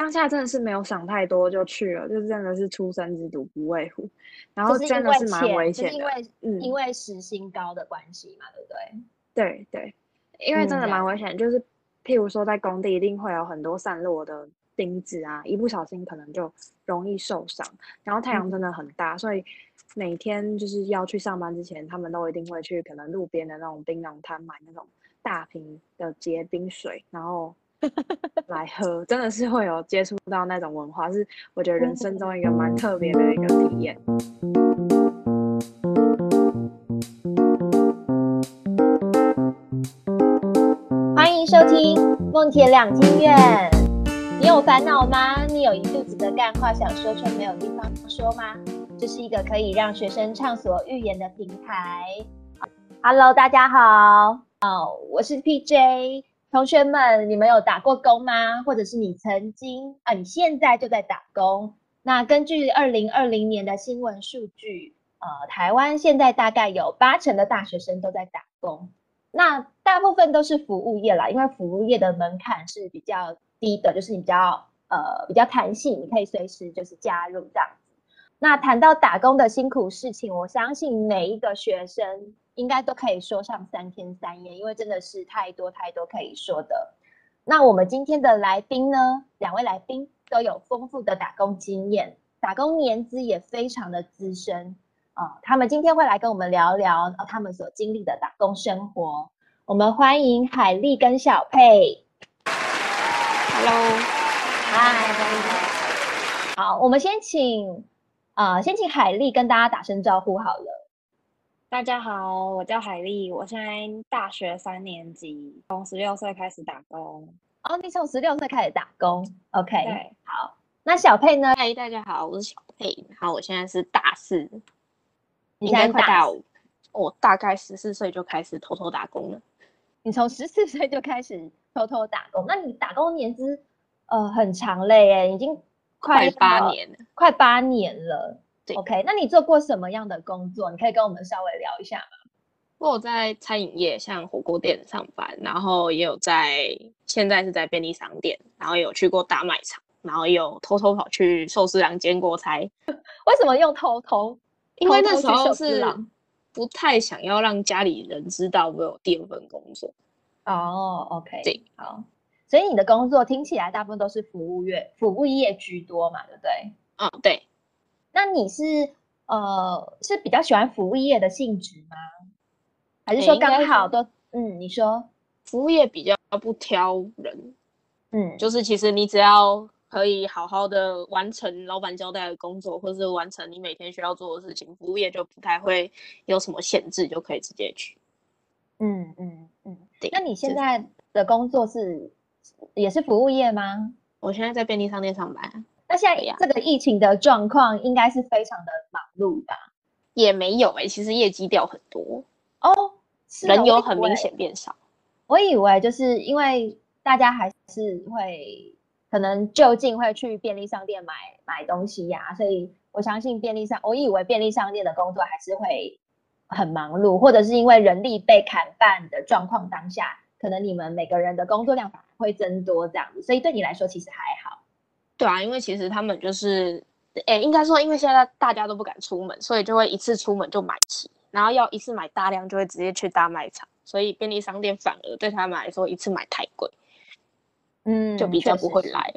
当下真的是没有想太多就去了，就是真的是初生之犊不畏虎，然后真的是蛮危险的，因为嗯，因为时薪高的关系嘛，对不对？对对，因为真的蛮危险，就是譬如说在工地一定会有很多散落的钉子啊，一不小心可能就容易受伤。然后太阳真的很大，所以每天就是要去上班之前，他们都一定会去可能路边的那种槟榔摊买那种大瓶的结冰水，然后。来喝，真的是会有接触到那种文化，是我觉得人生中一个蛮特别的一个体验。欢迎收听梦田两厅院。你有烦恼吗？你有一肚子的干话想说却没有地方说吗？这是一个可以让学生畅所欲言的平台。Hello，大家好，哦，我是 PJ。同学们，你们有打过工吗？或者是你曾经啊，你现在就在打工？那根据二零二零年的新闻数据，呃，台湾现在大概有八成的大学生都在打工。那大部分都是服务业啦，因为服务业的门槛是比较低的，就是你比较呃比较弹性，你可以随时就是加入这样子。那谈到打工的辛苦事情，我相信每一个学生。应该都可以说上三天三夜，因为真的是太多太多可以说的。那我们今天的来宾呢，两位来宾都有丰富的打工经验，打工年资也非常的资深啊。他们今天会来跟我们聊聊他们所经历的打工生活。我们欢迎海丽跟小佩。Hello，嗨，好，我们先请啊，先请海丽跟大家打声招呼好了。大家好，我叫海丽，我现在大学三年级，从十六岁开始打工。哦，你从十六岁开始打工？OK，对，好。那小佩呢？嗨，大家好，我是小佩。好，我现在是大四，应该快大五。我大概十四岁就开始偷偷打工了。你从十四岁就开始偷偷打工，那你打工年资呃很长嘞，哎，已经快八年了，快八年了。OK，那你做过什么样的工作？你可以跟我们稍微聊一下吗？我在餐饮业，像火锅店上班，然后也有在现在是在便利商店，然后有去过大卖场，然后有偷偷跑去寿司郎兼过差。为什么用偷偷？因为那时候是不太想要让家里人知道我有第二份工作。哦，OK，对，好。所以你的工作听起来大部分都是服务业，服务业居多嘛，对不对？嗯，对。那你是呃是比较喜欢服务业的性质吗？还是说刚好都嗯？你说服务业比较不挑人，嗯，就是其实你只要可以好好的完成老板交代的工作，或是完成你每天需要做的事情，服务业就不太会有什么限制，就可以直接去。嗯嗯嗯，对。那你现在的工作是也是服务业吗？我现在在便利商店上班。那现在这个疫情的状况应该是非常的忙碌吧？也没有哎，其实业绩掉很多哦，人有很明显变少。我以为就是因为大家还是会可能就近会去便利商店买买东西呀，所以我相信便利商，我以为便利商店的工作还是会很忙碌，或者是因为人力被砍半的状况当下，可能你们每个人的工作量反而会增多这样子，所以对你来说其实还好。对啊，因为其实他们就是，哎，应该说，因为现在大家都不敢出门，所以就会一次出门就买齐，然后要一次买大量，就会直接去大卖场，所以便利商店反而对他们来说一次买太贵，嗯，就比较不会来。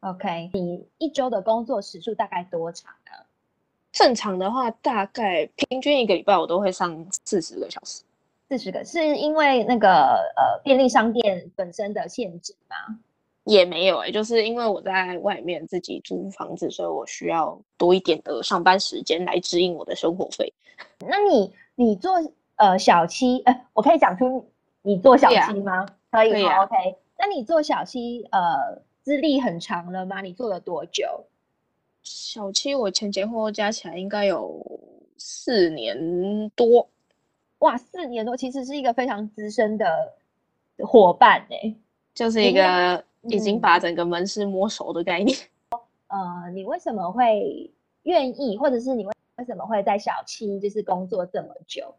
OK，你一周的工作时数大概多长呢？正常的话，大概平均一个礼拜我都会上四十个小时。四十个是因为那个呃便利商店本身的限制吗？也没有哎，就是因为我在外面自己租房子，所以我需要多一点的上班时间来支应我的生活费。那你你做呃小七，呃，我可以讲出你做小七吗？可以吗？OK。那你做小七，呃，资历很长了吗？你做了多久？小七我前前后后加起来应该有四年多。哇，四年多，其实是一个非常资深的伙伴哎，就是一个。已经把整个门市摸熟的概念。呃，你为什么会愿意，或者是你为为什么会在小七就是工作这么久？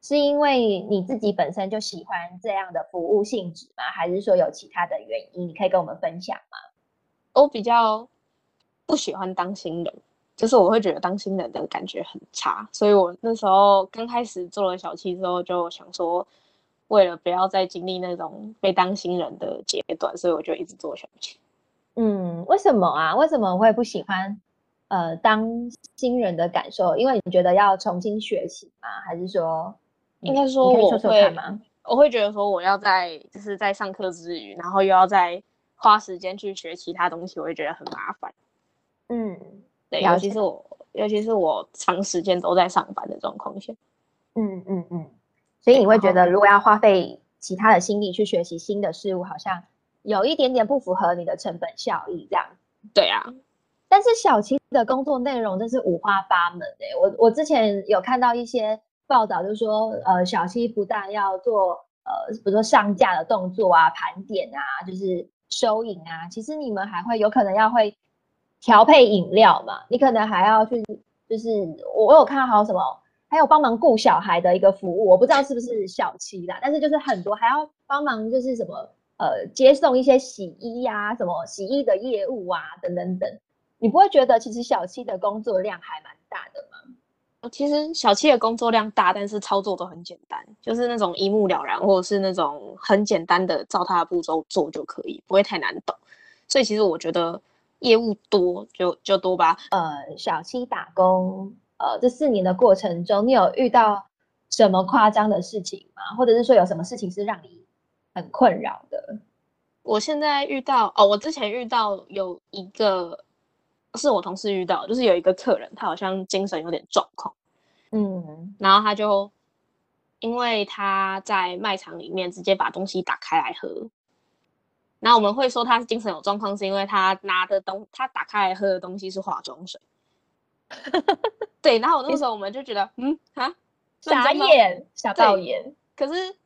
是因为你自己本身就喜欢这样的服务性质吗？还是说有其他的原因？你可以跟我们分享吗？我比较不喜欢当新人，就是我会觉得当新人的感觉很差，所以我那时候刚开始做了小七之后，就想说，为了不要再经历那种被当新人的阶段，所以我就一直做小七。嗯，为什么啊？为什么会不喜欢呃当新人的感受？因为你觉得要重新学习吗？还是说，应该说我会我会觉得说我要在就是在上课之余，然后又要再花时间去学其他东西，我会觉得很麻烦。嗯，对，尤其是我，尤其是我长时间都在上班的状况下。嗯嗯嗯，所以你会觉得如果要花费其他的心力去学习新的事物，好像。有一点点不符合你的成本效益，这样。对啊，但是小七的工作内容真是五花八门诶。我我之前有看到一些报道，就说呃，小七不但要做呃，比如说上架的动作啊、盘点啊，就是收银啊，其实你们还会有可能要会调配饮料嘛，你可能还要去，就是我有看到还有什么，还有帮忙顾小孩的一个服务，我不知道是不是小七啦，但是就是很多还要帮忙，就是什么。呃，接送一些洗衣呀，什么洗衣的业务啊，等等等，你不会觉得其实小七的工作量还蛮大的吗？其实小七的工作量大，但是操作都很简单，就是那种一目了然，或者是那种很简单的照他的步骤做就可以，不会太难懂。所以其实我觉得业务多就就多吧。呃，小七打工，呃，这四年的过程中，你有遇到什么夸张的事情吗？或者是说有什么事情是让你？很困扰的。我现在遇到哦，我之前遇到有一个是我同事遇到，就是有一个客人，他好像精神有点状况，嗯，然后他就因为他在卖场里面直接把东西打开来喝，然后我们会说他精神有状况，是因为他拿的东他打开来喝的东西是化妆水，对，然后那时候我们就觉得嗯啊，傻眼，傻爆眼，可是。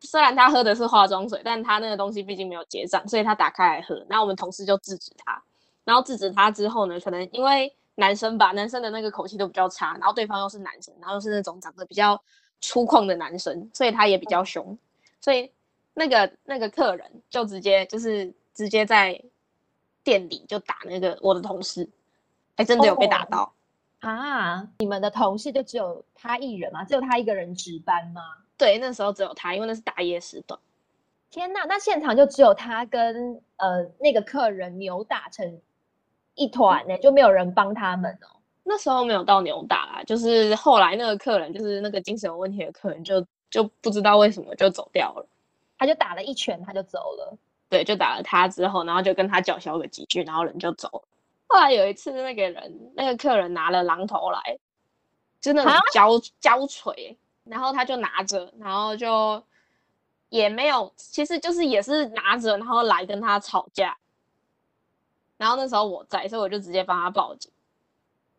虽然他喝的是化妆水，但他那个东西毕竟没有结账，所以他打开来喝。然后我们同事就制止他，然后制止他之后呢，可能因为男生吧，男生的那个口气都比较差，然后对方又是男生，然后又是那种长得比较粗犷的男生，所以他也比较凶，所以那个那个客人就直接就是直接在店里就打那个我的同事，还真的有被打到啊！你们的同事就只有他一人吗？只有他一个人值班吗？对，那时候只有他，因为那是大夜时段。天呐，那现场就只有他跟呃那个客人扭打成一团呢，就没有人帮他们哦。那时候没有到扭打啦，就是后来那个客人，就是那个精神有问题的客人，就就不知道为什么就走掉了。他就打了一拳，他就走了。对，就打了他之后，然后就跟他叫嚣了几句，然后人就走了。后来有一次，那个人那个客人拿了榔头来，就那种胶胶锤。然后他就拿着，然后就也没有，其实就是也是拿着，然后来跟他吵架。然后那时候我在，所以我就直接帮他报警。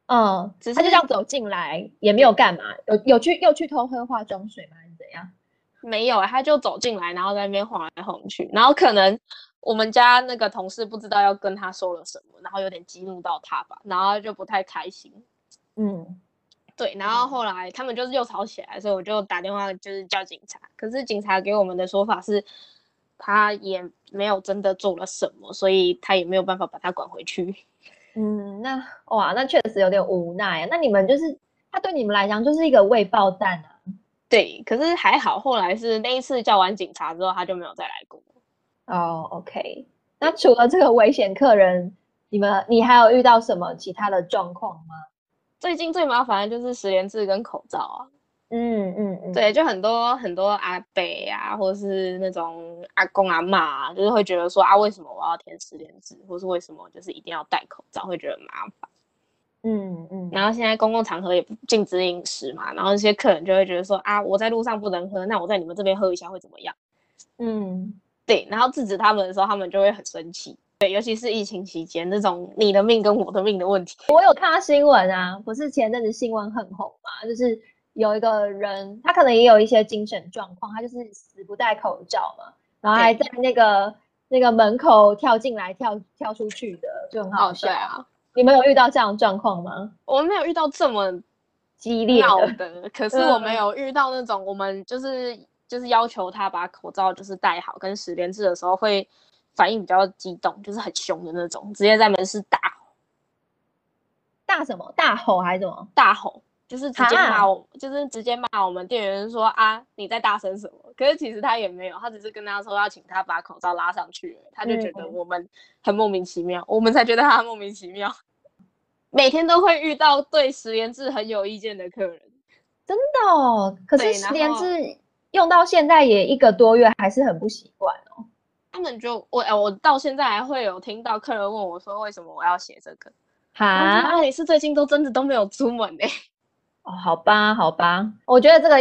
嗯，只是他就这样走进来，也没有干嘛，有有去又去偷喝化妆水吗？没有，他就走进来，然后在那边晃来晃去。然后可能我们家那个同事不知道要跟他说了什么，然后有点激怒到他吧，然后就不太开心。嗯。对，然后后来他们就是又吵起来，所以我就打电话就是叫警察。可是警察给我们的说法是，他也没有真的做了什么，所以他也没有办法把他管回去。嗯，那哇，那确实有点无奈啊。那你们就是他对你们来讲就是一个未爆弹啊。对，可是还好，后来是那一次叫完警察之后，他就没有再来过。哦，OK。那除了这个危险客人，你们你还有遇到什么其他的状况吗？最近最麻烦的就是十连制跟口罩啊，嗯嗯嗯，对，就很多很多阿伯啊，或是那种阿公阿妈，就是会觉得说啊，为什么我要填十连制，或是为什么就是一定要戴口罩，会觉得麻烦。嗯嗯，然后现在公共场合也不禁止饮食嘛，然后那些客人就会觉得说啊，我在路上不能喝，那我在你们这边喝一下会怎么样？嗯，对，然后制止他们的时候，他们就会很生气。对，尤其是疫情期间那种你的命跟我的命的问题，我有看到新闻啊，不是前阵子新闻很红嘛，就是有一个人，他可能也有一些精神状况，他就是死不戴口罩嘛，然后还在那个那个门口跳进来跳跳出去的，就很好笑啊。你们有遇到这样的状况吗？我们没有遇到这么激烈的，可是我没有遇到那种我们就是就是要求他把口罩就是戴好，跟十连制的时候会。反应比较激动，就是很凶的那种，直接在门市大吼，大什么？大吼还是什么？大吼，就是直接骂我，就是直接骂我们店员说啊，你在大声什么？可是其实他也没有，他只是跟他说要请他把口罩拉上去，他就觉得我们很莫名其妙，我们才觉得他莫名其妙。每天都会遇到对十连制很有意见的客人，真的哦。可是十连制用到现在也一个多月，还是很不习惯哦。他们就我哎，我到现在还会有听到客人问我说，为什么我要写这个？哈，你是最近都真的都没有出门哎。哦，好吧，好吧，我觉得这个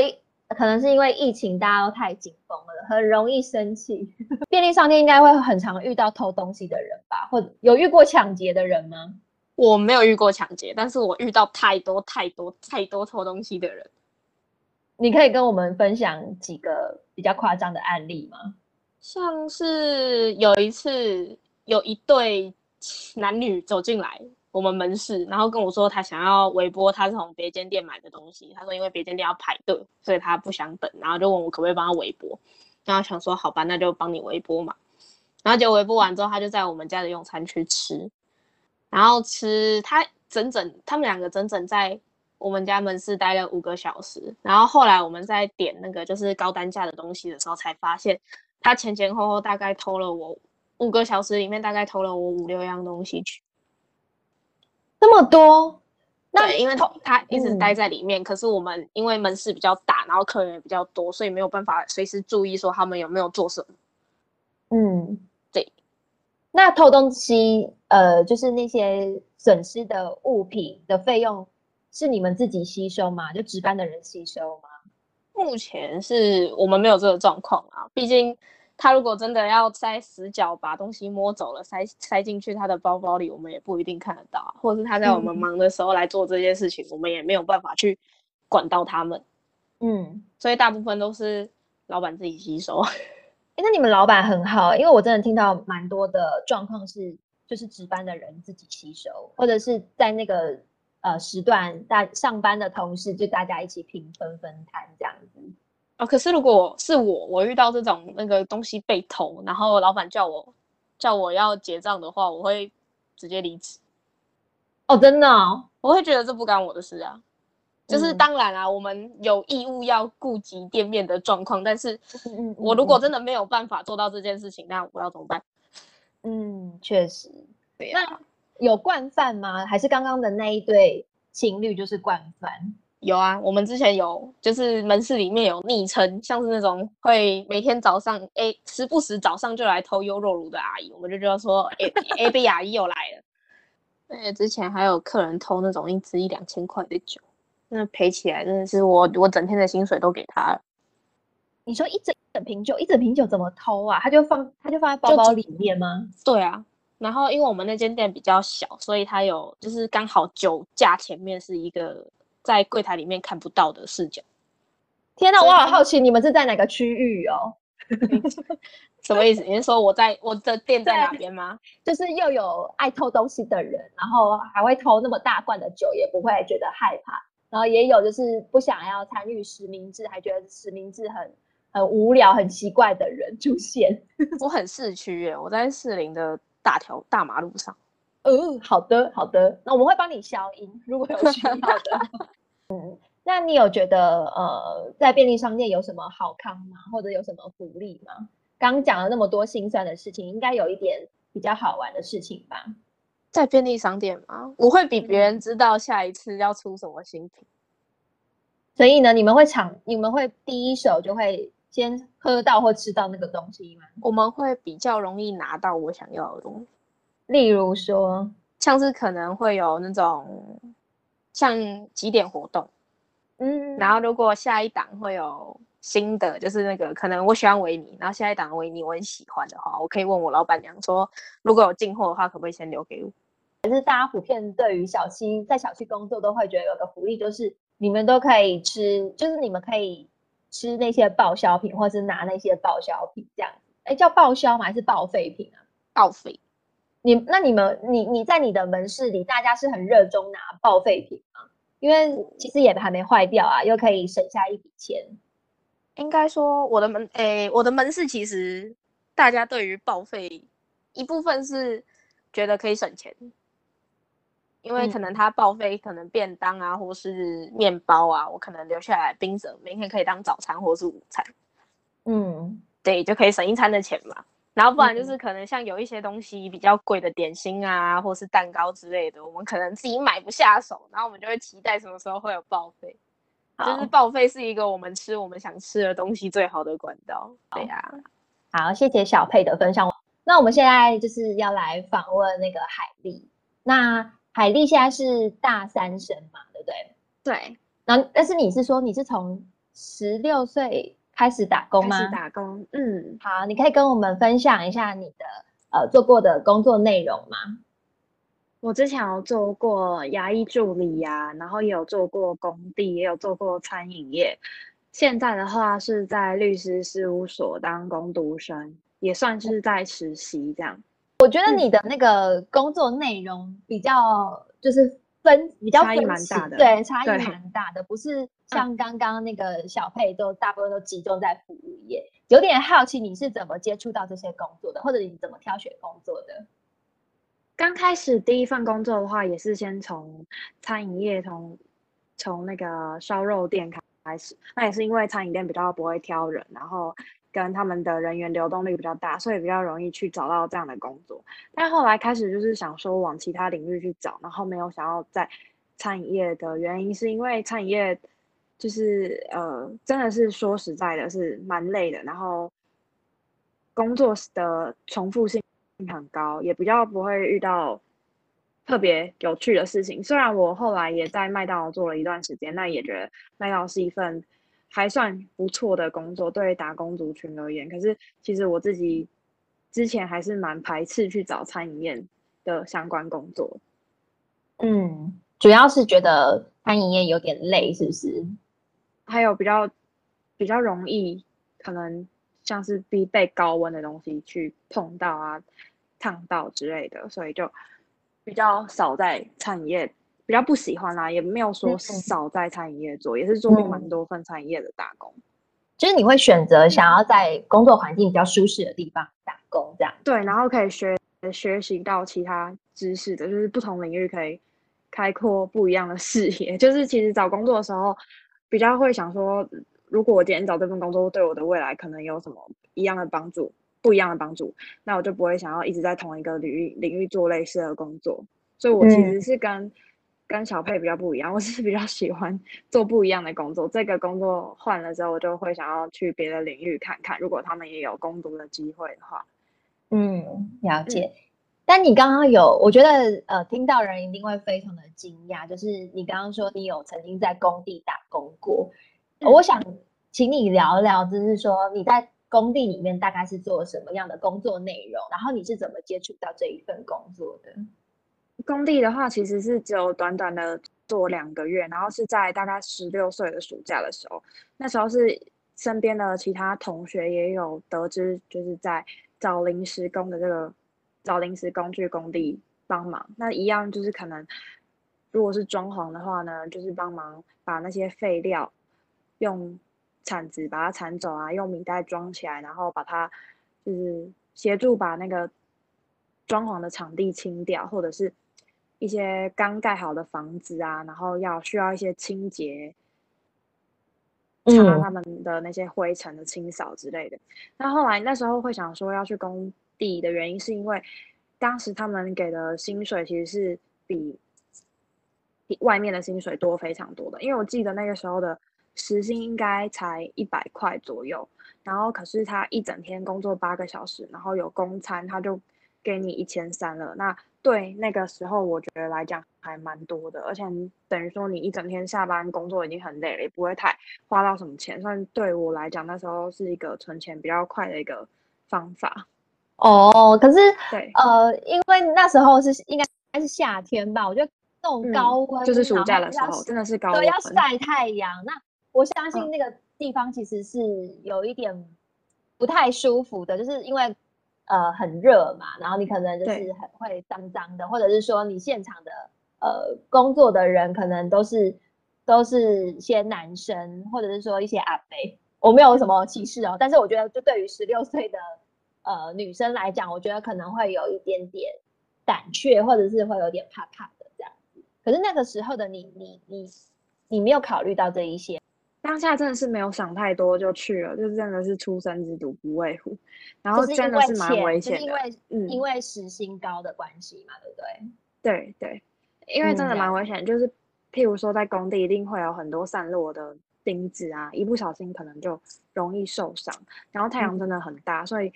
可能是因为疫情，大家都太紧绷了，很容易生气。便利商店应该会很常遇到偷东西的人吧？或者有遇过抢劫的人吗？我没有遇过抢劫，但是我遇到太多太多太多偷东西的人。你可以跟我们分享几个比较夸张的案例吗？像是有一次有一对男女走进来我们门市，然后跟我说他想要微波，他是从别间店买的东西。他说因为别间店要排队，所以他不想等，然后就问我可不可以帮他微波。然后想说好吧，那就帮你微波嘛。然后就微波完之后，他就在我们家的用餐区吃。然后吃他整整，他们两个整整在我们家门市待了五个小时。然后后来我们在点那个就是高单价的东西的时候，才发现他前前后后大概偷了我五个小时里面大概偷了我五六样东西去，那么多。那因为他一直待在里面，可是我们因为门市比较大，然后客人也比较多，所以没有办法随时注意说他们有没有做什么。嗯。对那偷东西，呃，就是那些损失的物品的费用，是你们自己吸收吗？就值班的人吸收吗？目前是我们没有这个状况啊。毕竟他如果真的要塞死角把东西摸走了，塞塞进去他的包包里，我们也不一定看得到。或者是他在我们忙的时候来做这件事情，我们也没有办法去管到他们。嗯，所以大部分都是老板自己吸收。那你们老板很好，因为我真的听到蛮多的状况是，就是值班的人自己吸收，或者是在那个呃时段大上班的同事就大家一起平分分摊这样子。哦，可是如果是我，我遇到这种那个东西被偷，然后老板叫我叫我要结账的话，我会直接离职。哦，真的，我会觉得这不干我的事啊。就是当然啊，我们有义务要顾及店面的状况，但是我如果真的没有办法做到这件事情，那我要怎么办？嗯，确实。对那有惯犯吗？还是刚刚的那一对情侣就是惯犯？有啊，我们之前有，就是门市里面有昵称，像是那种会每天早上哎时不时早上就来偷优酪乳的阿姨，我们就叫说哎 A B 阿姨又来了。对，之前还有客人偷那种一支一两千块的酒。那赔起来真的是我，我整天的薪水都给他了。你说一整整瓶酒，一整瓶酒怎么偷啊？他就放，他就放在包包里面吗？对啊。然后因为我们那间店比较小，所以他有就是刚好酒架前面是一个在柜台里面看不到的视角。天哪，我好好奇你们是在哪个区域哦？什么意思？你是说我在我的店在哪边吗？就是又有爱偷东西的人，然后还会偷那么大罐的酒，也不会觉得害怕。然后也有就是不想要参与实名制，还觉得实名制很很无聊、很奇怪的人出现。我很市区耶，我在士林的大条大马路上。哦，好的好的，那我们会帮你消音，如果有需要的。嗯，那你有觉得呃，在便利商店有什么好康吗？或者有什么福利吗？刚讲了那么多心酸的事情，应该有一点比较好玩的事情吧？在便利商店吗？我会比别人知道下一次要出什么新品，所以呢，你们会抢，你们会第一手就会先喝到或吃到那个东西吗？我们会比较容易拿到我想要的东西，例如说，像是可能会有那种像几点活动，嗯，然后如果下一档会有新的，就是那个可能我喜欢维尼，然后下一档维尼我很喜欢的话，我可以问我老板娘说，如果有进货的话，可不可以先留给我？可是大家普遍对于小七在小区工作都会觉得有个福利，就是你们都可以吃，就是你们可以吃那些报销品，或是拿那些报销品这样子。哎，叫报销吗？还是报废品啊？报废。你那你们你你在你的门市里，大家是很热衷拿报废品吗？因为其实也还没坏掉啊，又可以省下一笔钱。应该说我的门，诶，我的门市其实大家对于报废一部分是觉得可以省钱，因为可能他报废，可能便当啊，或是面包啊，我可能留下来冰着，明天可以当早餐或是午餐。嗯，对，就可以省一餐的钱嘛。然后不然就是可能像有一些东西比较贵的点心啊，或是蛋糕之类的，我们可能自己买不下手，然后我们就会期待什么时候会有报废。就是报废是一个我们吃我们想吃的东西最好的管道。对呀，好，谢谢小佩的分享。那我们现在就是要来访问那个海丽。那海丽现在是大三生嘛，对不对？对。那但是你是说你是从十六岁开始打工吗？开始打工。嗯，好，你可以跟我们分享一下你的呃做过的工作内容吗？我之前有做过牙医助理呀，然后也有做过工地，也有做过餐饮业。现在的话是在律师事务所当工读生，也算是在实习这样。我觉得你的那个工作内容比较就是分比较差异蛮大的，对，差异蛮大的，不是像刚刚那个小佩都大部分都集中在服务业。有点好奇你是怎么接触到这些工作的，或者你怎么挑选工作的？刚开始第一份工作的话，也是先从餐饮业，从从那个烧肉店开始。那也是因为餐饮店比较不会挑人，然后跟他们的人员流动率比较大，所以比较容易去找到这样的工作。但后来开始就是想说往其他领域去找，然后没有想要在餐饮业的原因，是因为餐饮业就是呃，真的是说实在的，是蛮累的，然后工作的重复性。很高，也比较不会遇到特别有趣的事情。虽然我后来也在麦当劳做了一段时间，那也觉得麦当劳是一份还算不错的工作，对打工族群而言。可是其实我自己之前还是蛮排斥去找餐饮业的相关工作。嗯，主要是觉得餐饮业有点累，是不是？还有比较比较容易可能。像是必备高温的东西去碰到啊，烫到之类的，所以就比较少在餐饮业，比较不喜欢啦，也没有说少在餐饮业做，也是做过蛮多份餐饮业的打工。就是你会选择想要在工作环境比较舒适的地方打工，这样对，然后可以学学习到其他知识的，就是不同领域可以开阔不一样的视野。就是其实找工作的时候，比较会想说。如果我今天找这份工作对我的未来可能有什么一样的帮助，不一样的帮助，那我就不会想要一直在同一个领域领域做类似的工作。所以，我其实是跟跟小佩比较不一样，我是比较喜欢做不一样的工作。这个工作换了之后，我就会想要去别的领域看看，如果他们也有攻读的机会的话。嗯，了解。但你刚刚有，我觉得呃，听到人一定会非常的惊讶，就是你刚刚说你有曾经在工地打工过。我想请你聊聊，就是说你在工地里面大概是做什么样的工作内容，然后你是怎么接触到这一份工作的？工地的话，其实是只有短短的做两个月，然后是在大概十六岁的暑假的时候，那时候是身边的其他同学也有得知，就是在找临时工的这个找临时工具工地帮忙，那一样就是可能如果是装潢的话呢，就是帮忙把那些废料。用铲子把它铲走啊，用米袋装起来，然后把它就是协助把那个装潢的场地清掉，或者是一些刚盖好的房子啊，然后要需要一些清洁，擦他们的那些灰尘的清扫之类的。那后来那时候会想说要去工地的原因，是因为当时他们给的薪水其实是比比外面的薪水多非常多的，因为我记得那个时候的。时薪应该才一百块左右，然后可是他一整天工作八个小时，然后有公餐，他就给你一千三了。那对那个时候我觉得来讲还蛮多的，而且等于说你一整天下班工作已经很累了，也不会太花到什么钱，算对我来讲那时候是一个存钱比较快的一个方法。哦，可是对，呃，因为那时候是应该应该是夏天吧，我觉得那种高温就是暑假的时候，真的是高温，要晒太阳那。我相信那个地方其实是有一点不太舒服的，就是因为呃很热嘛，然后你可能就是很会脏脏的，或者是说你现场的呃工作的人可能都是都是些男生，或者是说一些阿伯，我没有什么歧视哦，但是我觉得就对于十六岁的呃女生来讲，我觉得可能会有一点点胆怯，或者是会有点怕怕的这样子。可是那个时候的你，你你你没有考虑到这一些，当下真的是没有想太多就去了，就是真的是初生之犊不畏虎，然后真的是蛮危险的，因为嗯，因为时薪高的关系嘛，对不对？对对，因为真的蛮危险，就是譬如说在工地一定会有很多散落的钉子啊，一不小心可能就容易受伤。然后太阳真的很大，所以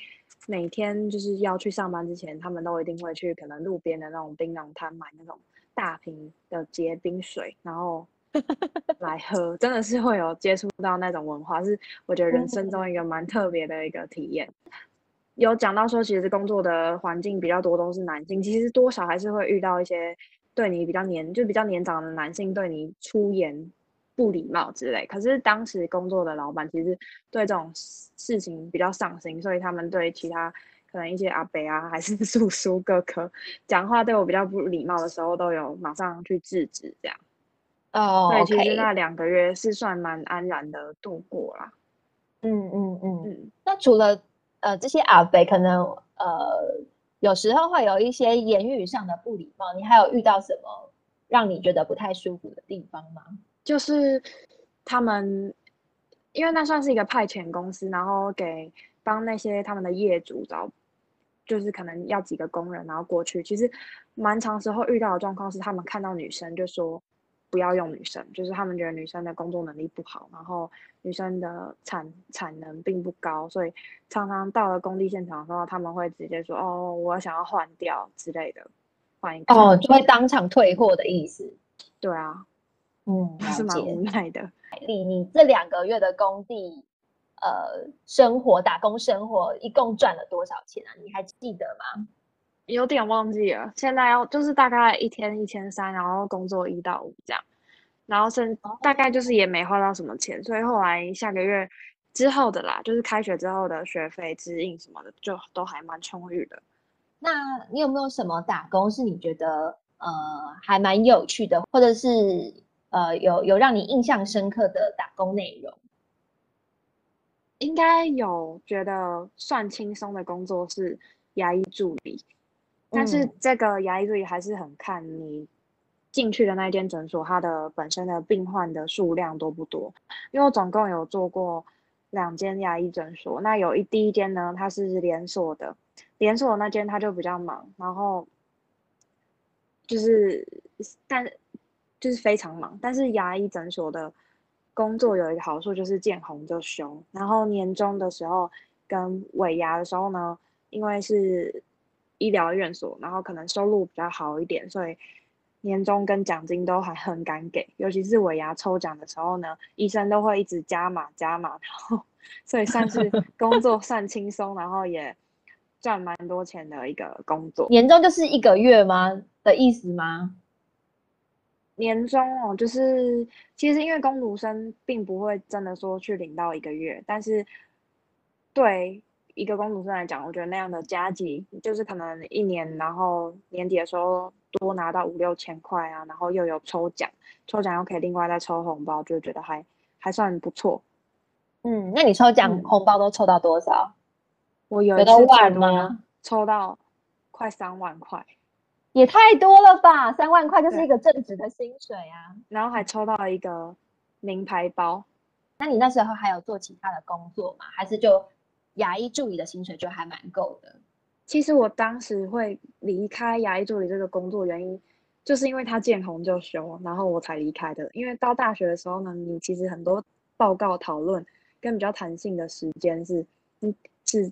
每天就是要去上班之前，他们都一定会去可能路边的那种槟榔摊买那种大瓶的结冰水，然后 来喝。真的是会有接触到那种文化，是我觉得人生中一个蛮特别的一个体验。有讲到说，其实工作的环境比较多都是男性，其实多少还是会遇到一些对你比较年就比较年长的男性对你出言不礼貌之类。可是当时工作的老板其实对这种事情比较上心，所以他们对其他可能一些阿伯啊还是 叔叔哥哥讲话对我比较不礼貌的时候，都有马上去制止这样。哦，所以其实那两个月是算蛮安然的度过啦。嗯嗯嗯嗯，那除了。呃，这些阿北可能呃，有时候会有一些言语上的不礼貌。你还有遇到什么让你觉得不太舒服的地方吗？就是他们，因为那算是一个派遣公司，然后给帮那些他们的业主找，就是可能要几个工人，然后过去。其实蛮长时候遇到的状况是，他们看到女生就说。不要用女生，就是他们觉得女生的工作能力不好，然后女生的产产能并不高，所以常常到了工地现场的时候，他们会直接说：“哦，我想要换掉之类的，换一个。”哦，就会当场退货的意思。对啊，嗯，是蛮无奈的。你你这两个月的工地，呃，生活打工生活一共赚了多少钱啊？你还记得吗？有点忘记了，现在要就是大概一天一千三，然后工作一到五这样，然后剩大概就是也没花到什么钱，所以后来下个月之后的啦，就是开学之后的学费、指引什么的，就都还蛮充裕的。那你有没有什么打工是你觉得呃还蛮有趣的，或者是呃有有让你印象深刻的打工内容？应该有觉得算轻松的工作是牙医助理。但是这个牙医助理还是很看你进去的那间诊所，它的本身的病患的数量多不多。因为我总共有做过两间牙医诊所，那有一第一间呢，它是连锁的，连锁那间它就比较忙，然后就是但就是非常忙。但是牙医诊所的工作有一个好处，就是见红就休。然后年终的时候跟尾牙的时候呢，因为是医疗院所，然后可能收入比较好一点，所以年终跟奖金都还很敢给，尤其是尾牙抽奖的时候呢，医生都会一直加码加码，然后所以算是 工作算轻松，然后也赚蛮多钱的一个工作。年终就是一个月吗的意思吗？年终哦，就是其实因为工读生并不会真的说去领到一个月，但是对。一个工读生来讲，我觉得那样的加急，就是可能一年，然后年底的时候多拿到五六千块啊，然后又有抽奖，抽奖又可以另外再抽红包，就觉得还还算不错。嗯，那你抽奖红包都抽到多少？我有一次万吗？抽到快三万块，也太多了吧！三万块就是一个正职的薪水啊。然后还抽到一个名牌包。那你那时候还有做其他的工作吗？还是就？牙医助理的薪水就还蛮够的。其实我当时会离开牙医助理这个工作原因，就是因为他见红就休，然后我才离开的。因为到大学的时候呢，你其实很多报告讨论跟比较弹性的时间是，是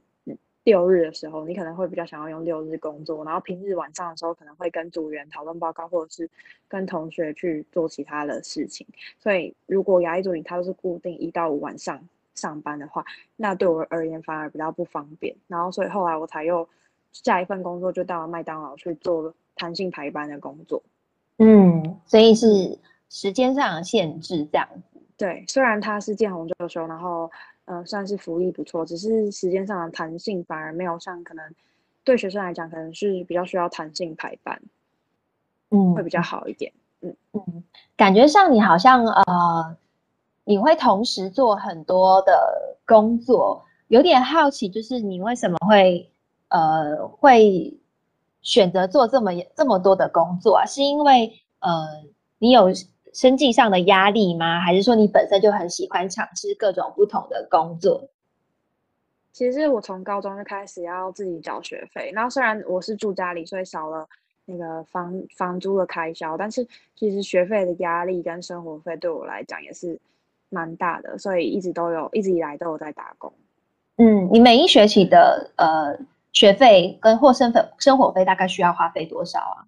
六日的时候，你可能会比较想要用六日工作，然后平日晚上的时候可能会跟组员讨论报告，或者是跟同学去做其他的事情。所以如果牙医助理他都是固定一到五晚上。上班的话，那对我而言反而比较不方便。然后，所以后来我才又下一份工作，就到了麦当劳去做弹性排班的工作。嗯，所以是时间上的限制这样子。对，虽然他是见红就休，然后呃算是福利不错，只是时间上的弹性反而没有像可能对学生来讲，可能是比较需要弹性排班，嗯，会比较好一点。嗯嗯，感觉上你好像呃。你会同时做很多的工作，有点好奇，就是你为什么会呃会选择做这么这么多的工作啊？是因为呃你有生计上的压力吗？还是说你本身就很喜欢尝试各种不同的工作？其实我从高中就开始要自己交学费，然后虽然我是住家里，所以少了那个房房租的开销，但是其实学费的压力跟生活费对我来讲也是蛮大的，所以一直都有，一直以来都有在打工。嗯，你每一学期的呃学费跟或生费生活费大概需要花费多少啊？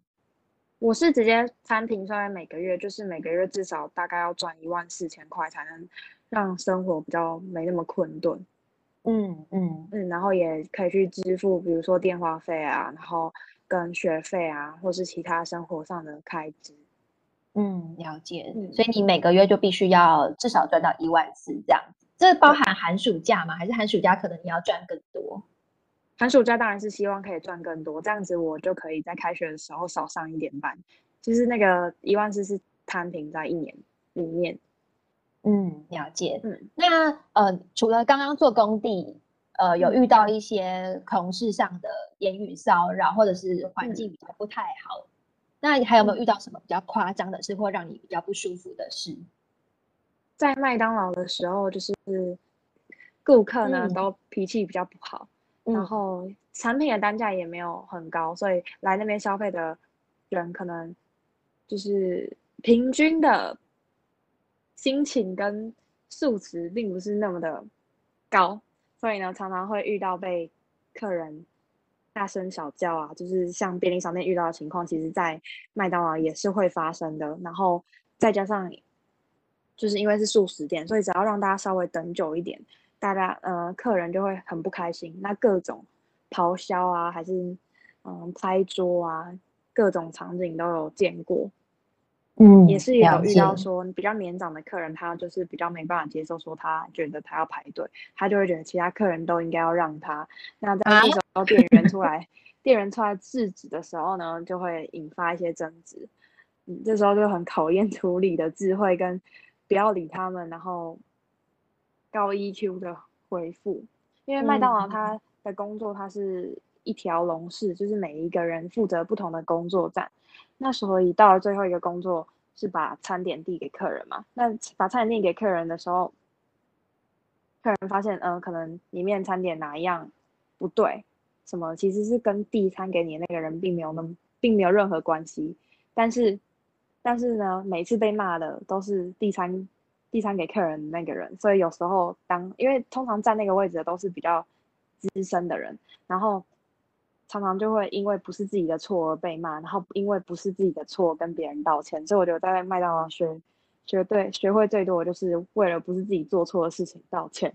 我是直接摊平算在每个月，就是每个月至少大概要赚一万四千块，才能让生活比较没那么困顿。嗯嗯嗯，然后也可以去支付，比如说电话费啊，然后跟学费啊，或是其他生活上的开支。嗯，了解。所以你每个月就必须要至少赚到一万四这样子。这包含寒暑假吗？还是寒暑假可能你要赚更多？寒暑假当然是希望可以赚更多，这样子我就可以在开学的时候少上一点班。其实那个一万四是摊平在一年里面。嗯，了解。嗯，那呃，除了刚刚做工地，呃，有遇到一些同事上的言语骚扰，或者是环境比较不太好，那还有没有遇到什么比较夸张的事，或让你比较不舒服的事？在麦当劳的时候，就是顾客呢都脾气比较不好，然后产品的单价也没有很高，所以来那边消费的人可能就是平均的。心情跟素质并不是那么的高，所以呢，常常会遇到被客人大声小叫啊，就是像便利商店遇到的情况，其实在麦当劳也是会发生的。然后再加上，就是因为是素食店，所以只要让大家稍微等久一点，大家呃客人就会很不开心，那各种咆哮啊，还是嗯拍桌啊，各种场景都有见过。嗯，也是有遇到说比较年长的客人，他就是比较没办法接受，说他觉得他要排队，他就会觉得其他客人都应该要让他。那在这时候店员出来，店员出来制止的时候呢，就会引发一些争执。嗯，这时候就很考验处理的智慧跟不要理他们，然后高 EQ 的回复。因为麦当劳他的工作，它是一条龙式，就是每一个人负责不同的工作站。那所以到了最后一个工作是把餐点递给客人嘛？那把餐点递给客人的时候，客人发现，嗯，可能里面餐点哪一样不对，什么其实是跟递餐给你那个人并没有那么，并没有任何关系。但是，但是呢，每次被骂的都是递餐递餐给客人的那个人。所以有时候当因为通常站那个位置的都是比较资深的人，然后。常常就会因为不是自己的错而被骂，然后因为不是自己的错跟别人道歉，所以我觉得在麦当劳学学对学会最多的就是为了不是自己做错的事情道歉。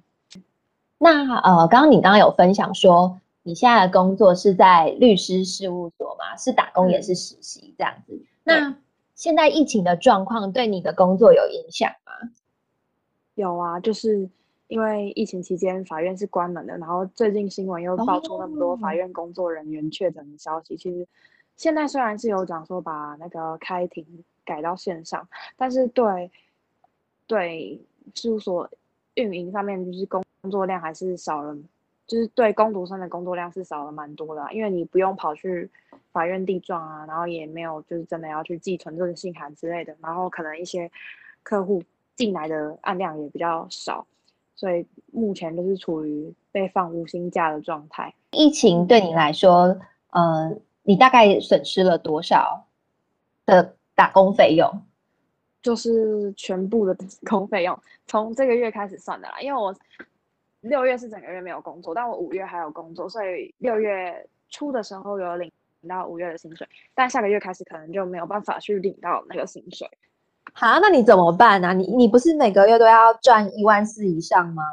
那呃，刚刚你刚刚有分享说你现在的工作是在律师事务所嘛？是打工也是实习这样子。那现在疫情的状况对你的工作有影响吗？有啊，就是。因为疫情期间法院是关门的，然后最近新闻又爆出那么多法院工作人员确诊的消息。其实现在虽然是有讲说把那个开庭改到线上，但是对对事务所运营上面就是工作量还是少了，就是对工读生的工作量是少了蛮多的。因为你不用跑去法院递状啊，然后也没有就是真的要去寄存证信函之类的，然后可能一些客户进来的案量也比较少。所以目前都是处于被放无薪假的状态。疫情对你来说，呃，你大概损失了多少的打工费用？就是全部的打工费用，从这个月开始算的啦。因为我六月是整个月没有工作，但我五月还有工作，所以六月初的时候有领到五月的薪水，但下个月开始可能就没有办法去领到那个薪水。好，那你怎么办呢？你你不是每个月都要赚一万四以上吗？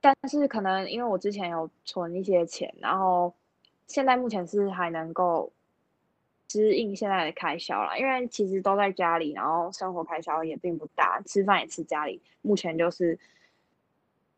但是可能因为我之前有存一些钱，然后现在目前是还能够支应现在的开销了。因为其实都在家里，然后生活开销也并不大，吃饭也吃家里。目前就是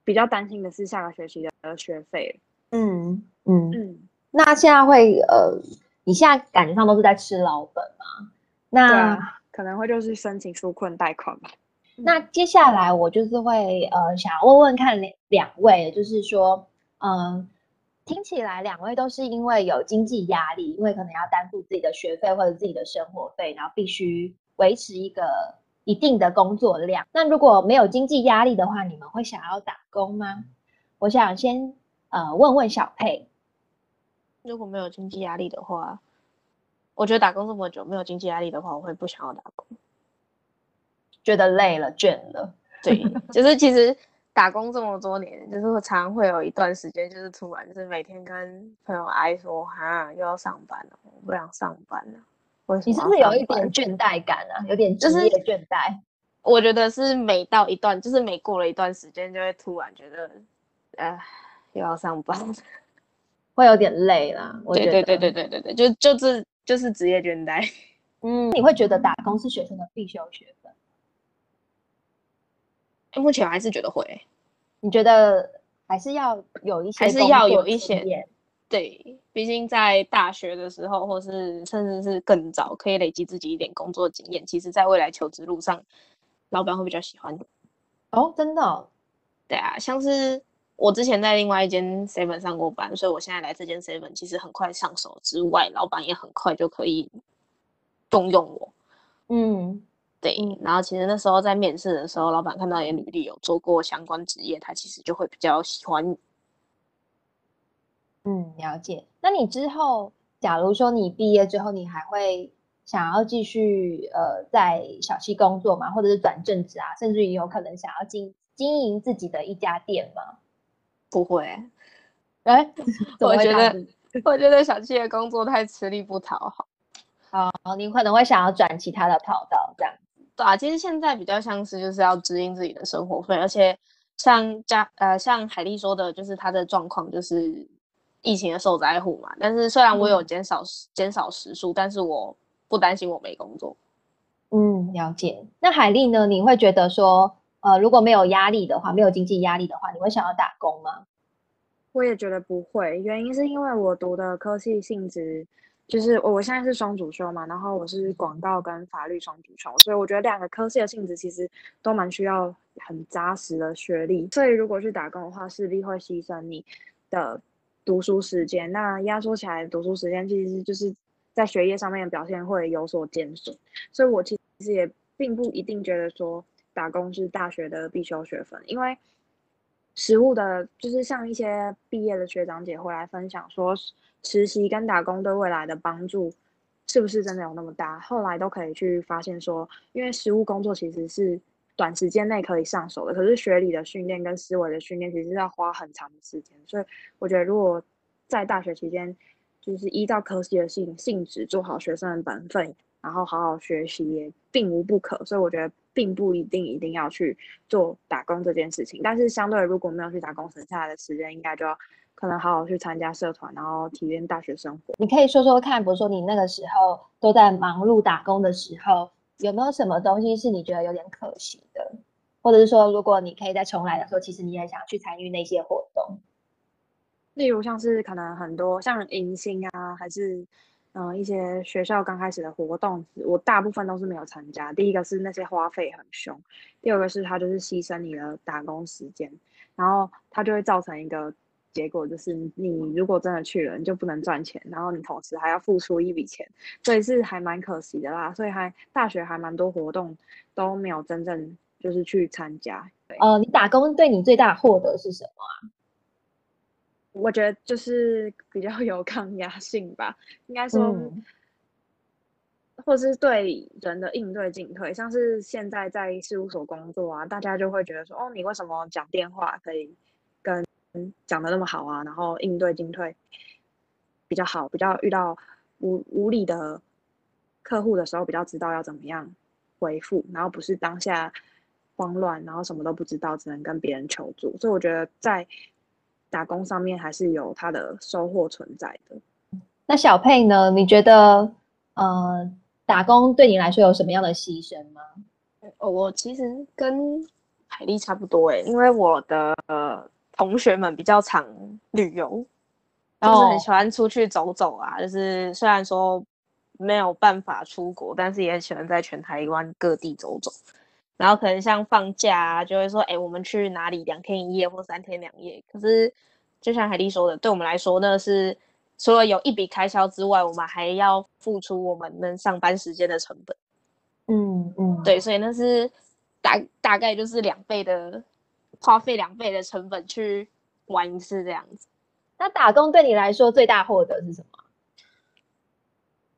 比较担心的是下个学期的学费。嗯嗯嗯。那现在会呃，你现在感觉上都是在吃老本吗？那。可能会就是申请纾困贷款吧。那接下来我就是会呃想要问问看两两位，就是说，嗯，听起来两位都是因为有经济压力，因为可能要担负自己的学费或者自己的生活费，然后必须维持一个一定的工作量。那如果没有经济压力的话，你们会想要打工吗？我想先呃问问小佩，如果没有经济压力的话，我觉得打工这么久没有经济压力的话，我会不想要打工。觉得累了，倦了。对，就是其实打工这么多年，就是会常会有一段时间，就是突然就是每天跟朋友哀说，哈，又要上班了，我不想上班了。你是不是有一点倦怠感啊？有点职业倦怠。我觉得是每到一段，就是每过了一段时间，就会突然觉得，呃，又要上班，会有点累啦。对对对对对对对，就就是就是职业倦怠。嗯，你会觉得打工是学生的必修学分？目前还是觉得会，你觉得还是要有一些，还是要有一些，对，毕竟在大学的时候，或是甚至是更早，可以累积自己一点工作经验。其实，在未来求职路上，老板会比较喜欢哦，真的，对啊，像是我之前在另外一间 seven 上过班，所以我现在来这间 seven，其实很快上手之外，老板也很快就可以动用我，嗯。对，然后其实那时候在面试的时候，老板看到你履历有做过相关职业，他其实就会比较喜欢你。嗯，了解。那你之后，假如说你毕业之后，你还会想要继续呃在小七工作吗？或者是转正职啊？甚至于有可能想要经经营自己的一家店吗？不会。哎，我觉得我觉得小七的工作太吃力不讨好。好，你可能会想要转其他的跑道这样。对啊，其实现在比较像是就是要支应自己的生活费，而且像家呃像海丽说的，就是他的状况就是疫情的受灾户嘛。但是虽然我有减少减少时数，但是我不担心我没工作。嗯，了解。那海丽呢？你会觉得说，呃，如果没有压力的话，没有经济压力的话，你会想要打工吗？我也觉得不会，原因是因为我读的科系性质。就是我现在是双主修嘛，然后我是广告跟法律双主修，所以我觉得两个科系的性质其实都蛮需要很扎实的学历。所以如果去打工的话，势必会牺牲你的读书时间。那压缩起来读书时间，其实就是在学业上面的表现会有所减损。所以我其实也并不一定觉得说打工是大学的必修学分，因为实务的，就是像一些毕业的学长姐会来分享说。实习跟打工对未来的帮助是不是真的有那么大？后来都可以去发现说，因为实务工作其实是短时间内可以上手的，可是学理的训练跟思维的训练其实要花很长的时间。所以我觉得，如果在大学期间，就是依照科系的性性质做好学生的本分，然后好好学习，也并无不可。所以我觉得，并不一定一定要去做打工这件事情。但是相对如果没有去打工，省下来的时间应该就要。可能好好去参加社团，然后体验大学生活。你可以说说看，比如说你那个时候都在忙碌打工的时候，有没有什么东西是你觉得有点可惜的？或者是说，如果你可以再重来的时候，其实你也想去参与那些活动？例如像是可能很多像迎新啊，还是嗯一些学校刚开始的活动，我大部分都是没有参加。第一个是那些花费很凶，第二个是它就是牺牲你的打工时间，然后它就会造成一个。结果就是，你如果真的去了，你就不能赚钱，然后你同时还要付出一笔钱，所以是还蛮可惜的啦。所以还大学还蛮多活动都没有真正就是去参加。呃，你打工对你最大获得是什么啊？我觉得就是比较 有抗压性吧，应该说，或是对人的应对进退，像是现在在事务所工作啊，大家就会觉得说，哦，你为什么讲电话可以跟。讲的那么好啊，然后应对进退比较好，比较遇到无无理的客户的时候，比较知道要怎么样回复，然后不是当下慌乱，然后什么都不知道，只能跟别人求助。所以我觉得在打工上面还是有它的收获存在的。那小佩呢？你觉得呃，打工对你来说有什么样的牺牲吗？我其实跟海丽差不多诶，因为我的。同学们比较常旅游，就是很喜欢出去走走啊。就是虽然说没有办法出国，但是也喜欢在全台湾各地走走。然后可能像放假啊，就会说，哎，我们去哪里两天一夜或三天两夜。可是就像海丽说的，对我们来说呢，是除了有一笔开销之外，我们还要付出我们能上班时间的成本。嗯嗯，对，所以那是大大概就是两倍的花费，两倍的成本去玩一次这样子。那打工对你来说最大获得是什么？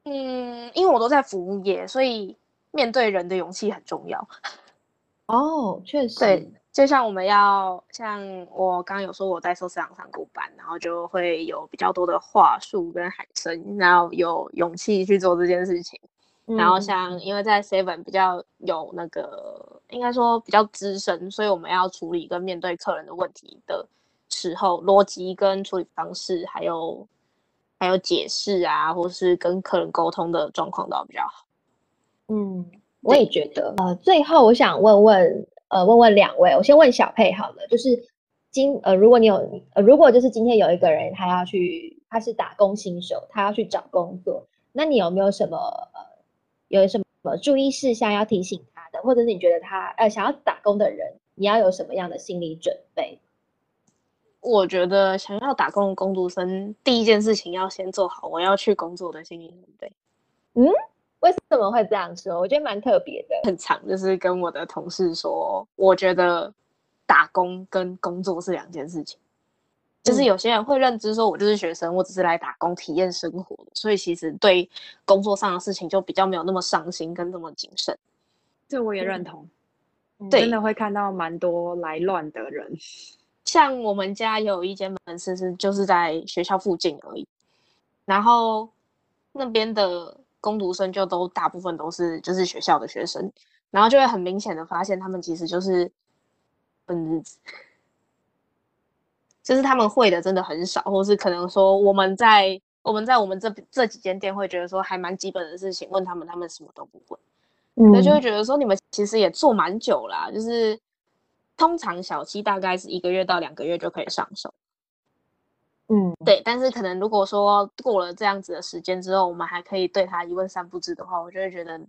嗯，因为我都在服务业，所以面对人的勇气很重要。哦，确实，对，就像我们要像我刚刚有说我在寿司郎上过班，然后就会有比较多的话术跟海声，然后有勇气去做这件事情。然后像因为在 Seven 比较有那个，应该说比较资深，所以我们要处理跟面对客人的问题的时候，逻辑跟处理方式，还有还有解释啊，或是跟客人沟通的状况都比较好。嗯，我也觉得。呃，最后我想问问，呃，问问两位，我先问小佩好了，就是今呃，如果你有呃，如果就是今天有一个人他要去，他是打工新手，他要去找工作，那你有没有什么呃？有什么注意事项要提醒他的，或者是你觉得他呃想要打工的人，你要有什么样的心理准备？我觉得想要打工的工读生，第一件事情要先做好我要去工作的心理准备。嗯，为什么会这样说？我觉得蛮特别的。很长，就是跟我的同事说，我觉得打工跟工作是两件事情。就是有些人会认知说，我就是学生，我只是来打工体验生活的，所以其实对工作上的事情就比较没有那么上心跟那么谨慎。这我也认同，真的会看到蛮多来乱的人。像我们家有一间门市是就是在学校附近而已，然后那边的工读生就都大部分都是就是学校的学生，然后就会很明显的发现他们其实就是混日子。就是他们会的真的很少，或是可能说我们在我们在我们这这几间店会觉得说还蛮基本的事情，问他们他们什么都不会，所以就会觉得说你们其实也做蛮久啦，就是通常小七大概是一个月到两个月就可以上手，嗯，对，但是可能如果说过了这样子的时间之后，我们还可以对他一问三不知的话，我就会觉得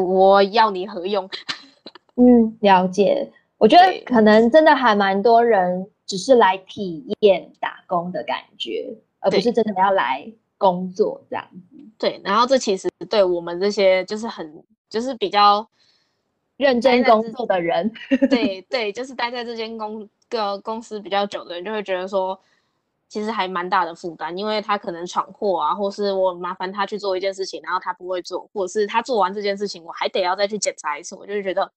我要你何用？嗯，了解，我觉得可能真的还蛮多人。只是来体验打工的感觉，而不是真的要来工作这样子。对，然后这其实对我们这些就是很就是比较认真工作的人，对对，就是待在这间公个公司比较久的人，就会觉得说，其实还蛮大的负担，因为他可能闯祸啊，或是我麻烦他去做一件事情，然后他不会做，或者是他做完这件事情，我还得要再去检查一次，我就会觉得。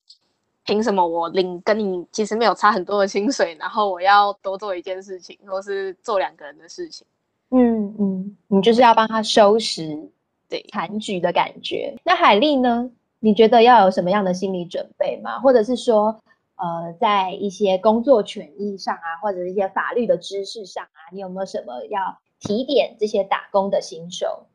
凭什么我领跟你其实没有差很多的薪水，然后我要多做一件事情，或是做两个人的事情？嗯嗯，你就是要帮他收拾对残局的感觉。那海丽呢？你觉得要有什么样的心理准备吗？或者是说，呃，在一些工作权益上啊，或者是一些法律的知识上啊，你有没有什么要提点这些打工的新手？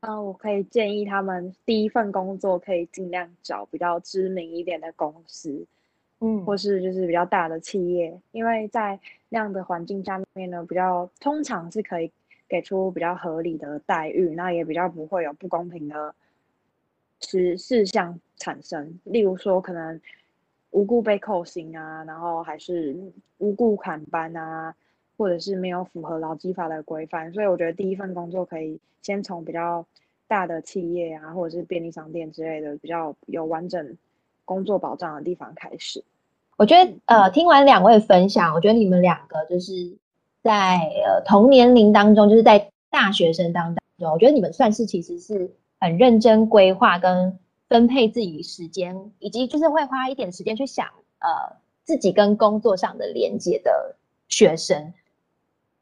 那我可以建议他们第一份工作可以尽量找比较知名一点的公司，嗯，或是就是比较大的企业，因为在那样的环境下面呢，比较通常是可以给出比较合理的待遇，那也比较不会有不公平的事事项产生。例如说，可能无故被扣薪啊，然后还是无故砍班啊，或者是没有符合劳基法的规范。所以我觉得第一份工作可以先从比较。大的企业啊，或者是便利商店之类的比较有完整工作保障的地方开始。我觉得，呃，听完两位分享，我觉得你们两个就是在呃同年龄当中，就是在大学生当中，我觉得你们算是其实是很认真规划跟分配自己时间，以及就是会花一点时间去想呃自己跟工作上的连接的学生。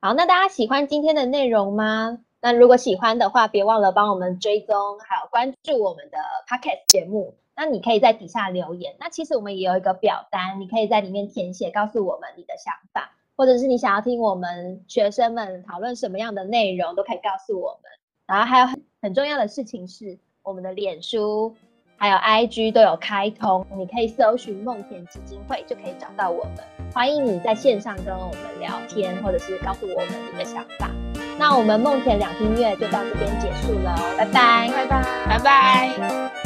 好，那大家喜欢今天的内容吗？那如果喜欢的话，别忘了帮我们追踪，还有关注我们的 podcast 节目。那你可以在底下留言。那其实我们也有一个表单，你可以在里面填写，告诉我们你的想法，或者是你想要听我们学生们讨论什么样的内容，都可以告诉我们。然后还有很很重要的事情是，我们的脸书还有 IG 都有开通，你可以搜寻梦田基金会就可以找到我们。欢迎你在线上跟我们聊天，或者是告诉我们你的想法。那我们梦田两厅院就到这边结束了，拜拜，拜拜，拜拜。